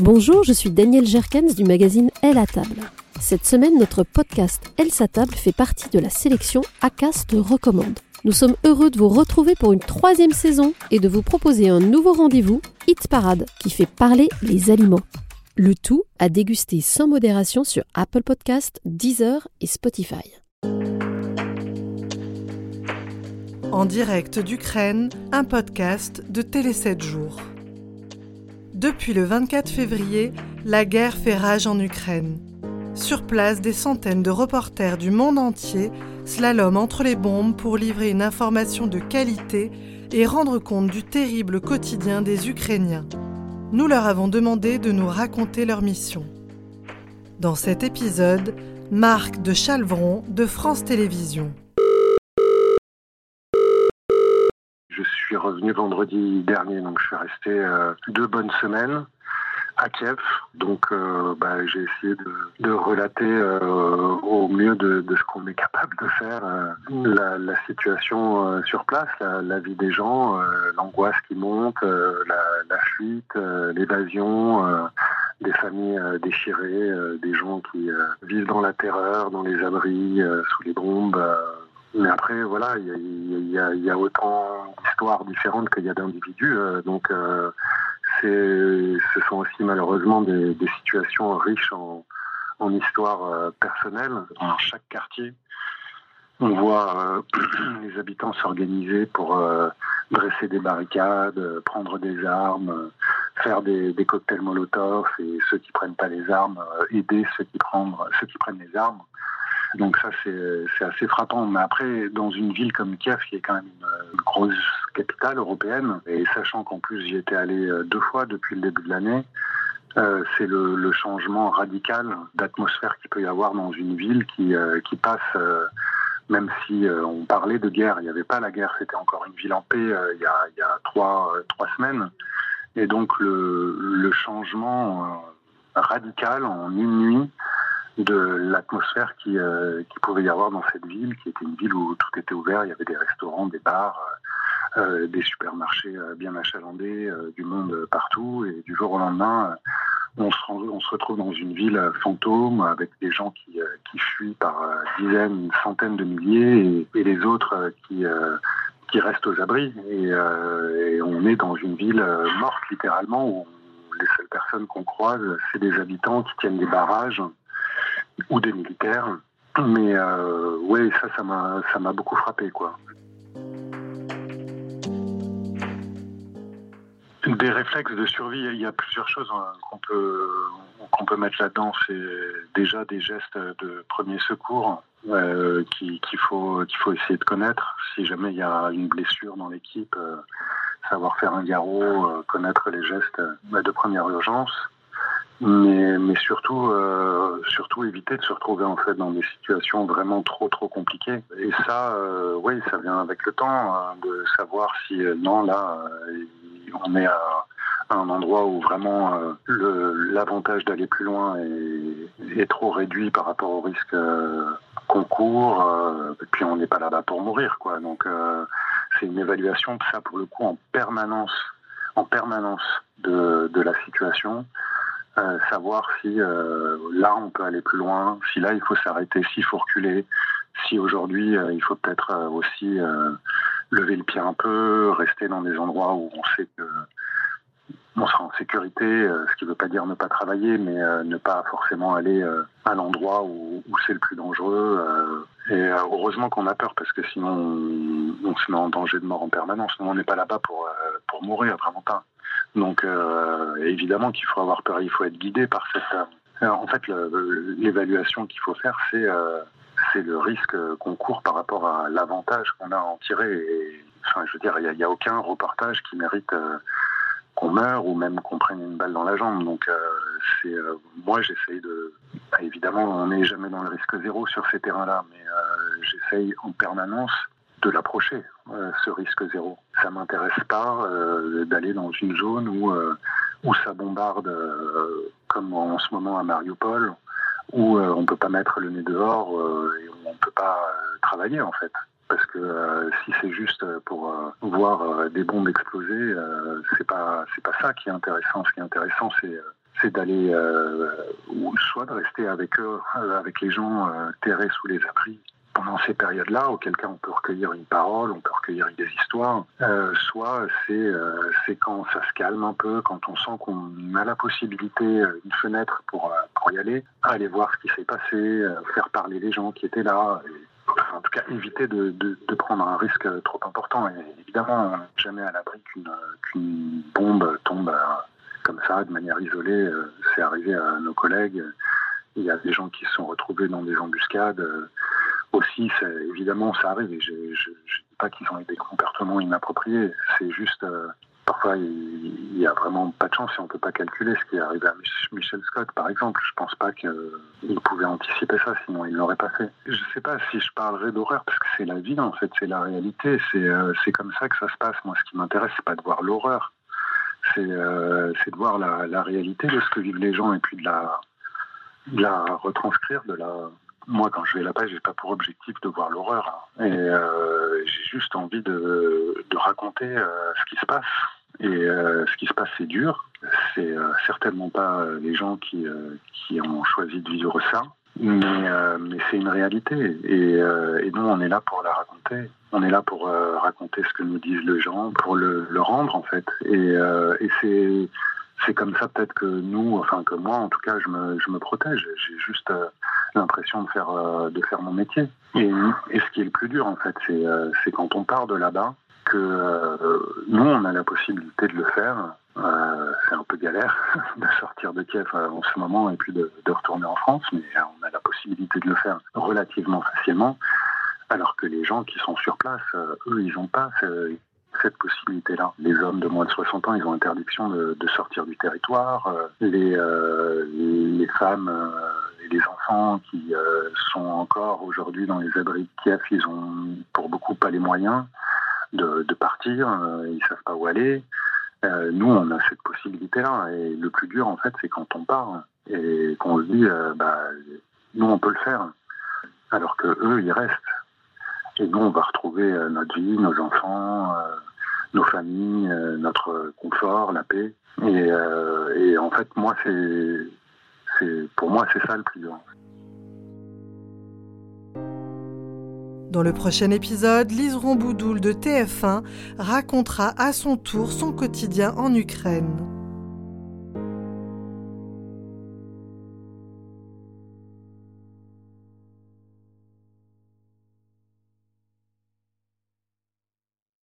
Bonjour, je suis Daniel Jerkens du magazine Elle à table. Cette semaine, notre podcast Elle sa table fait partie de la sélection ACAST recommande. Nous sommes heureux de vous retrouver pour une troisième saison et de vous proposer un nouveau rendez-vous, Hit Parade, qui fait parler les aliments. Le tout à déguster sans modération sur Apple Podcast, Deezer et Spotify. En direct d'Ukraine, un podcast de Télé 7 jours. Depuis le 24 février, la guerre fait rage en Ukraine. Sur place, des centaines de reporters du monde entier slalom entre les bombes pour livrer une information de qualité et rendre compte du terrible quotidien des Ukrainiens. Nous leur avons demandé de nous raconter leur mission. Dans cet épisode, Marc de Chalvron de France Télévisions. Suis revenu vendredi dernier, donc je suis resté euh, deux bonnes semaines à Kiev. Donc euh, bah, j'ai essayé de, relater euh, au mieux de, ce qu'on est capable de faire la, situation sur place, la, vie des gens, l'angoisse qui monte, la, fuite, l'évasion, des familles déchirées, des gens qui vivent dans la terreur, dans les abris, sous les bombes. Mais après, voilà, il y a, autant d'histoires différentes qu'il y a d'individus. Euh, donc, euh, ce sont aussi malheureusement des, situations riches en, en histoire euh, personnelle. Dans chaque quartier, on voit les habitants s'organiser pour dresser des barricades, prendre des armes, faire des, cocktails Molotov et ceux qui prennent pas les armes, aider ceux qui prennent les armes. Donc ça, c'est assez frappant. Mais après, dans une ville comme Kiev, qui est quand même une, grosse capitale européenne, et sachant qu'en plus j'y étais allé euh, deux fois depuis le début de l'année, euh, c'est le, changement radical d'atmosphère qu'il peut y avoir dans une ville qui, euh, passe, même si on parlait de guerre, il n'y avait pas la guerre, c'était encore une ville en paix il y, a, trois, semaines. Et donc le changement radical en une nuit de l'atmosphère euh, qui pouvait y avoir dans cette ville, qui était une ville où tout était ouvert, il y avait des restaurants, des bars, euh, euh des supermarchés bien achalandés, du monde partout, et du jour au lendemain, on se, retrouve dans une ville fantôme avec des gens qui, fuient par dizaines, centaines de milliers, et, et les autres qui qui restent aux abris. Et, et, on est dans une ville morte littéralement où les seules personnes qu'on croise, c'est des habitants qui tiennent des barrages ou des militaires. Mais euh, ça, ça m'a, ça m'a beaucoup frappé, quoi. Des réflexes de survie, il y a plusieurs choses hein, qu'on peut, qu'on peut mettre là-dedans. C'est déjà des gestes de premier secours euh, qu'il faut, qu'il faut essayer de connaître. Si jamais il y a une blessure dans l'équipe, euh, savoir faire un garrot, euh, connaître les gestes de première urgence mais, mais surtout, euh, surtout éviter de se retrouver en fait dans des situations vraiment trop trop compliquées. Et ça, euh, oui, ça vient avec le temps hein, de savoir si euh, non là, euh, on est à, un endroit où vraiment euh, l'avantage d'aller plus loin est, est, trop réduit par rapport au risque qu'on court. et puis on n'est pas là-bas pour mourir, quoi. Donc c'est une évaluation, ça pour le coup en permanence, en permanence de, de la situation. Euh, savoir si euh, là on peut aller plus loin, si là il faut s'arrêter, s'il faut reculer, si aujourd'hui euh, il faut peut-être aussi lever le pied un peu, rester dans des endroits où on sait que on sera en sécurité, ce qui ne veut pas dire ne pas travailler, mais ne pas forcément aller à l'endroit où, c'est le plus dangereux. et heureusement qu'on a peur parce que sinon on, on, se met en danger de mort en permanence. Nous, on n'est pas là-bas pour, pour mourir, vraiment pas. Donc euh, évidemment qu'il faut avoir peur, il faut être guidé par cette. Euh, en fait, l'évaluation qu'il faut faire, c'est euh, c'est le risque qu'on court par rapport à l'avantage qu'on a à en tirer. Enfin, je veux dire, il n'y a, aucun reportage qui mérite euh, qu'on meure ou même qu'on prenne une balle dans la jambe. Donc, euh, moi, j'essaye de. Évidemment, on n'est jamais dans le risque zéro sur ces terrains-là, mais j'essaye en permanence de l'approcher, euh, ce risque zéro. Ça m'intéresse pas euh, d'aller dans une zone où, euh, où ça bombarde, comme en ce moment à Mariupol, où on peut pas mettre le nez dehors et où on peut pas travailler en fait. Parce que si c'est juste pour voir des bombes exploser, c'est pas c'est pas ça qui est intéressant. Ce qui est intéressant, c'est c'est d'aller, soit de rester avec eux, avec les gens terrés sous les abris pendant ces périodes-là, auquel cas on peut recueillir une parole, on peut recueillir des histoires. Euh, soit c'est euh, c'est quand ça se calme un peu, quand on sent qu'on a la possibilité, euh, une fenêtre pour, y aller, aller voir ce qui s'est passé, faire parler les gens qui étaient là. En tout cas, éviter de, prendre un risque trop important. Évidemment, jamais à l'abri qu'une bombe tombe comme ça, de manière isolée. C'est arrivé à nos collègues. Il y a des gens qui se sont retrouvés dans des embuscades aussi, évidemment, ça arrive. Et je ne dis pas qu'ils ont eu des comportements inappropriés. C'est juste, euh, parfois, il n'y a vraiment pas de chance et on ne peut pas calculer ce qui est arrivé à Michel Scott, par exemple. Je ne pense pas qu'il pouvait anticiper ça, sinon il l'aurait pas fait. Je ne sais pas si je parlerai d'horreur, parce que c'est la vie, en fait, c'est la réalité. Euh, c'est comme ça que ça se passe. Moi, ce qui m'intéresse, c'est pas de voir l'horreur. C'est euh, de voir la, la, réalité de ce que vivent les gens et puis de la, de la retranscrire, de la moi, quand je vais là-bas, j'ai pas pour objectif de voir l'horreur. Et euh, j'ai juste envie de, raconter euh, ce qui se passe. Et euh, ce qui se passe, c'est dur. C'est certainement pas les gens qui, ont choisi de vivre ça. Mais, c'est une réalité. Et, nous, on est là pour la raconter. On est là pour raconter ce que nous disent les gens, pour le, rendre, en fait. Et, c'est comme ça peut-être que nous, enfin que moi en tout cas, je me, je me protège. J'ai juste l'impression de faire, euh, de faire mon métier. Et, et, ce qui est le plus dur en fait, c'est euh, quand on part de là-bas que euh, nous, on a la possibilité de le faire. c'est un peu galère de sortir de Kiev en ce moment et puis de, retourner en France, mais on a la possibilité de le faire relativement facilement. Alors que les gens qui sont sur place, eux, ils n'ont pas cette possibilité-là. Les hommes de moins de 60 ans, ils ont interdiction de, de sortir du territoire. Les, les femmes qui euh, sont encore aujourd'hui dans les abris de Kiev, ils ont pour beaucoup pas les moyens de, partir. ils savent pas où aller. nous, on a cette possibilité-là. Et le plus dur, en fait, c'est quand on part et qu'on se dit, bah, nous, on peut le faire. Alors que eux, ils restent. Et nous, on va retrouver notre vie, nos enfants, nos familles, euh, notre confort, la paix. Et, euh, et en fait, moi, c'est, pour moi, c'est ça le plus dur. Dans le prochain épisode, Lise Romboudoul de TF1 racontera à son tour son quotidien en Ukraine.